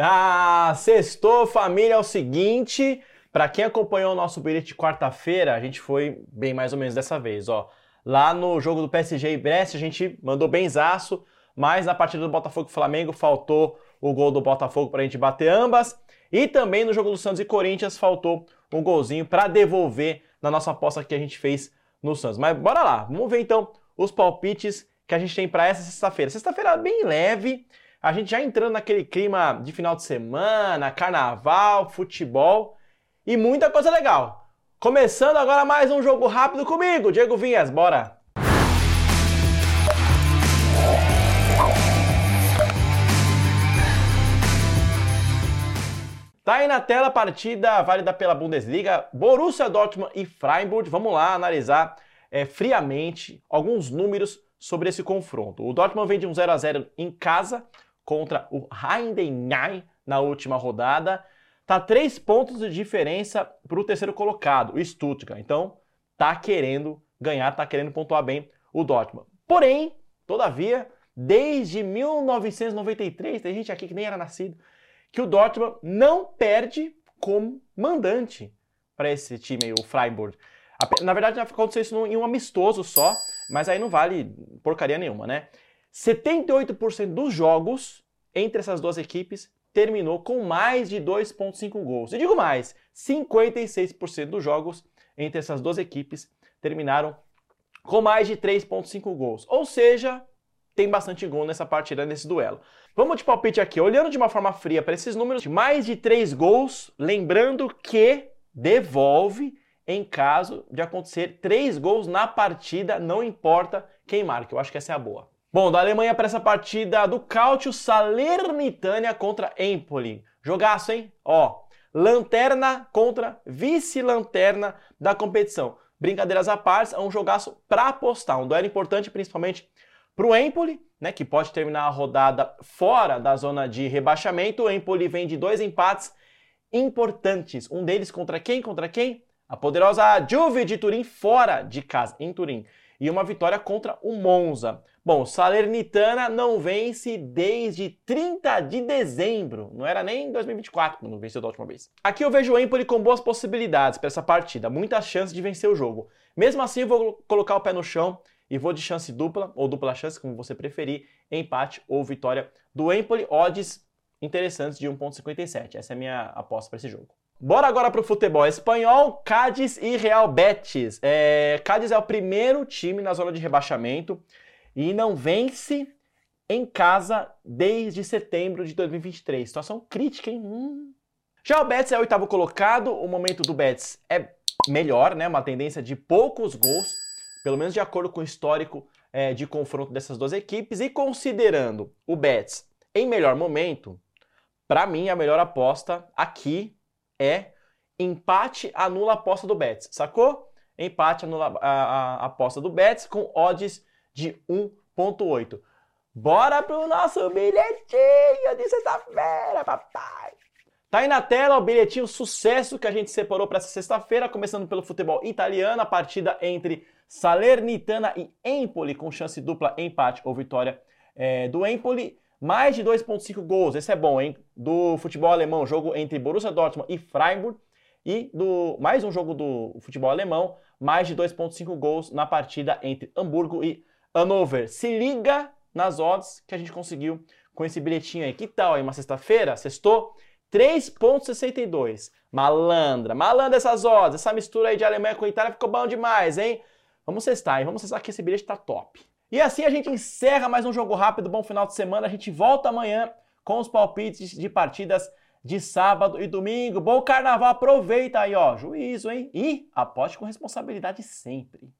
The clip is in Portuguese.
Ah, sextou, família, é o seguinte. Para quem acompanhou o nosso bilhete de quarta-feira, a gente foi bem mais ou menos dessa vez, ó. Lá no jogo do PSG e Brest, a gente mandou benzaço, mas na partida do Botafogo e Flamengo faltou o gol do Botafogo para a gente bater ambas. E também no jogo do Santos e Corinthians faltou um golzinho para devolver na nossa aposta que a gente fez no Santos. Mas bora lá, vamos ver então os palpites que a gente tem para essa sexta-feira. Sexta-feira bem leve, a gente já entrando naquele clima de final de semana, carnaval, futebol e muita coisa legal. Começando agora mais um jogo rápido comigo, Diego Vinhas, bora! Tá aí na tela a partida válida pela Bundesliga, Borussia Dortmund e Freiburg. Vamos lá analisar é, friamente alguns números sobre esse confronto. O Dortmund vem de um 0 a 0 em casa contra o Heidenheim na última rodada. Tá três pontos de diferença para o terceiro colocado, o Stuttgart. Então, tá querendo ganhar, tá querendo pontuar bem o Dortmund. Porém, todavia, desde 1993, tem gente aqui que nem era nascido, que o Dortmund não perde como mandante para esse time, o Freiburg. Na verdade, aconteceu isso em um amistoso só, mas aí não vale porcaria nenhuma, né? 78% dos jogos entre essas duas equipes terminou com mais de 2,5 gols. E digo mais, 56% dos jogos entre essas duas equipes terminaram com mais de 3,5 gols. Ou seja, tem bastante gol nessa partida, nesse duelo. Vamos de palpite aqui. Olhando de uma forma fria para esses números, mais de 3 gols, lembrando que devolve em caso de acontecer 3 gols na partida, não importa quem marque. Eu acho que essa é a boa. Bom, da Alemanha para essa partida do Cautio Salernitânia contra Empoli. Jogaço, hein? Ó, lanterna contra vice-lanterna da competição. Brincadeiras à parte, é um jogaço para apostar. Um duelo importante, principalmente para o Empoli, né, que pode terminar a rodada fora da zona de rebaixamento. O Empoli vem de dois empates importantes. Um deles contra quem? Contra quem? A poderosa Juve de Turim fora de casa, em Turim. E uma vitória contra o Monza. Bom, Salernitana não vence desde 30 de dezembro. Não era nem 2024 quando venceu da última vez. Aqui eu vejo o Empoli com boas possibilidades para essa partida. Muitas chances de vencer o jogo. Mesmo assim, eu vou colocar o pé no chão e vou de chance dupla, ou dupla chance, como você preferir, empate ou vitória do Empoli. Odds interessantes de 1.57. Essa é a minha aposta para esse jogo. Bora agora para o futebol espanhol, Cádiz e Real Betis. É, Cádiz é o primeiro time na zona de rebaixamento e não vence em casa desde setembro de 2023. Situação crítica, hein? Hum. Já o Betis é o oitavo colocado, o momento do Betis é melhor, né? Uma tendência de poucos gols pelo menos de acordo com o histórico é, de confronto dessas duas equipes, e considerando o Betis em melhor momento, para mim a melhor aposta aqui é empate anula a aposta do Betis, sacou? Empate anula a, a, a aposta do Betis com odds de 1.8. Bora pro nosso bilhetinho de sexta-feira, papai! Tá aí na tela o bilhetinho sucesso que a gente separou para essa sexta-feira, começando pelo futebol italiano, a partida entre Salernitana e Empoli, com chance dupla empate ou vitória é, do Empoli. Mais de 2,5 gols, esse é bom, hein? Do futebol alemão, jogo entre Borussia Dortmund e Freiburg. E do mais um jogo do futebol alemão, mais de 2,5 gols na partida entre Hamburgo e Hannover. Se liga nas odds que a gente conseguiu com esse bilhetinho aí. Que tal aí, uma sexta-feira? Sextou? 3,62. Malandra, malandra essas odds. Essa mistura aí de Alemanha com Itália ficou bom demais, hein? Vamos cestar, hein? Vamos cestar que esse bilhete tá top. E assim a gente encerra mais um jogo rápido, bom final de semana. A gente volta amanhã com os palpites de partidas de sábado e domingo. Bom carnaval, aproveita aí, ó. Juízo, hein? E aposte com responsabilidade sempre.